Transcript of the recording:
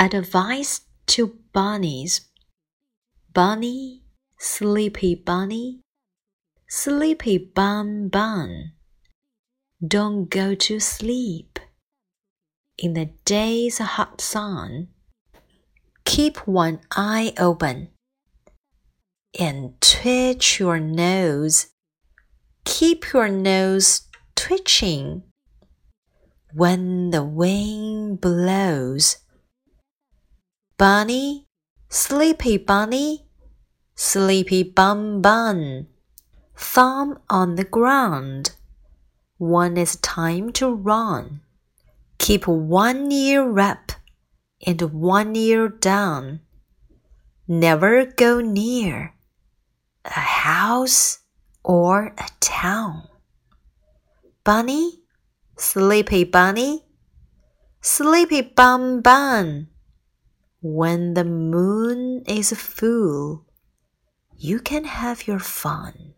Advice to bunnies. Bunny, sleepy bunny, sleepy bun bun. Don't go to sleep. In the day's hot sun, keep one eye open and twitch your nose. Keep your nose twitching when the wind blows. Bunny, sleepy bunny, sleepy bum bun, thumb on the ground. When it's time to run, keep one ear up and one ear down. Never go near a house or a town. Bunny, sleepy bunny, sleepy bun bun. When the moon is full, you can have your fun.